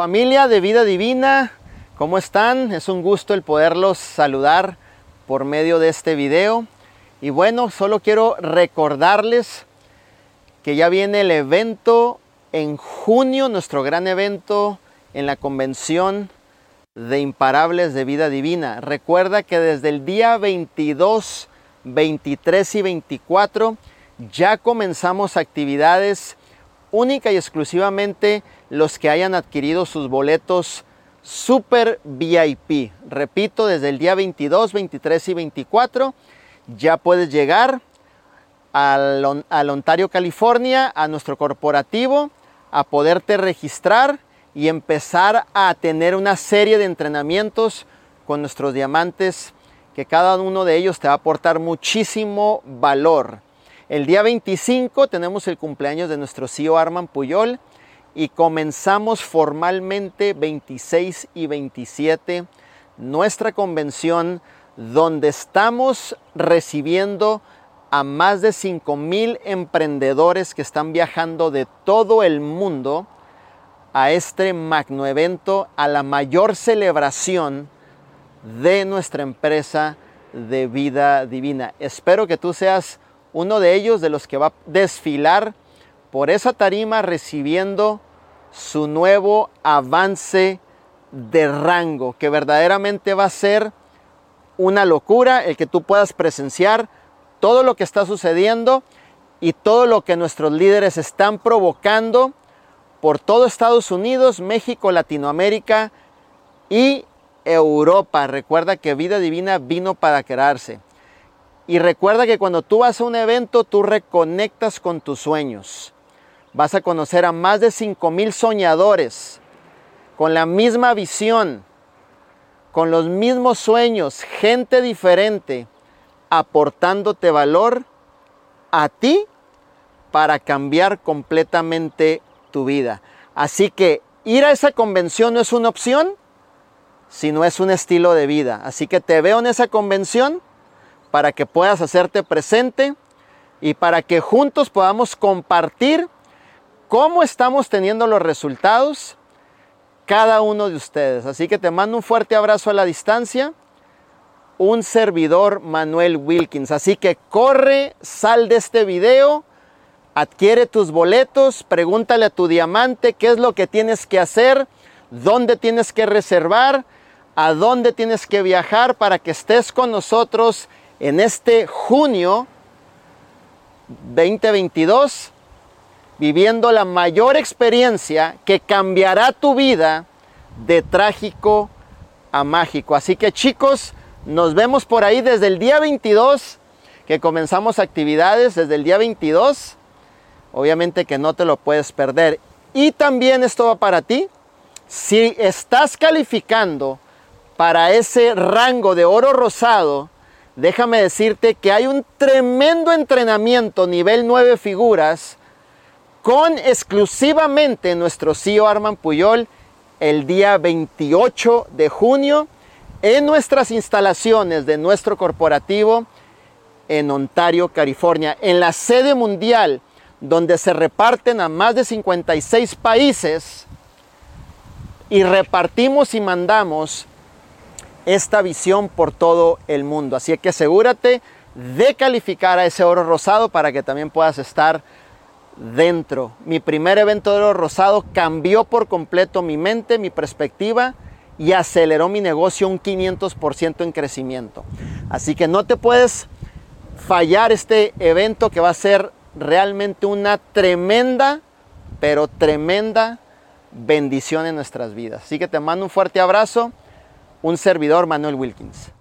Familia de vida divina, ¿cómo están? Es un gusto el poderlos saludar por medio de este video. Y bueno, solo quiero recordarles que ya viene el evento en junio, nuestro gran evento en la convención de imparables de vida divina. Recuerda que desde el día 22, 23 y 24 ya comenzamos actividades única y exclusivamente los que hayan adquirido sus boletos Super VIP. Repito, desde el día 22, 23 y 24 ya puedes llegar al, al, Ontario, California, a nuestro corporativo, a poderte registrar y empezar a tener una serie de entrenamientos con nuestros diamantes que cada uno de ellos te va a aportar muchísimo valor. El día 25 tenemos el cumpleaños de nuestro CEO Arman Puyol y comenzamos formalmente 26 y 27 nuestra convención donde estamos recibiendo a más de 5 mil emprendedores que están viajando de todo el mundo a este magno evento, a la mayor celebración de nuestra empresa de vida divina. Espero que tú seas uno de ellos de los que va a desfilar por esa tarima recibiendo su nuevo avance de rango, que verdaderamente va a ser una locura el que tú puedas presenciar todo lo que está sucediendo y todo lo que nuestros líderes están provocando por todo Estados Unidos, México, Latinoamérica y Europa. Recuerda que Vida Divina vino para quedarse. Y recuerda que cuando tú vas a un evento, tú reconectas con tus sueños. Vas a conocer a más de 5.000 soñadores con la misma visión, con los mismos sueños, gente diferente, aportándote valor a ti para cambiar completamente tu vida. Así que ir a esa convención no es una opción, sino es un estilo de vida. Así que te veo en esa convención para que puedas hacerte presente y para que juntos podamos compartir cómo estamos teniendo los resultados cada uno de ustedes. Así que te mando un fuerte abrazo a la distancia. Un servidor Manuel Wilkins. Así que corre, sal de este video, adquiere tus boletos, pregúntale a tu diamante qué es lo que tienes que hacer, dónde tienes que reservar, a dónde tienes que viajar para que estés con nosotros en este junio 2022 viviendo la mayor experiencia que cambiará tu vida de trágico a mágico. Así que chicos, nos vemos por ahí desde el día 22 que comenzamos actividades, desde el día 22. Obviamente que no te lo puedes perder. Y también esto va para ti. Si estás calificando para ese rango de oro rosado, déjame decirte que hay un tremendo entrenamiento nivel 9 figuras con exclusivamente nuestro CEO Arman Puyol el día 28 de junio en nuestras instalaciones de nuestro corporativo en Ontario, California, en la sede mundial donde se reparten a más de 56 países y repartimos y mandamos esta visión por todo el mundo. Así que asegúrate de calificar a ese oro rosado para que también puedas estar dentro. Mi primer evento de oro rosado cambió por completo mi mente, mi perspectiva y aceleró mi negocio un 500% en crecimiento. Así que no te puedes fallar este evento que va a ser realmente una tremenda, pero tremenda bendición en nuestras vidas. Así que te mando un fuerte abrazo un servidor Manuel Wilkins.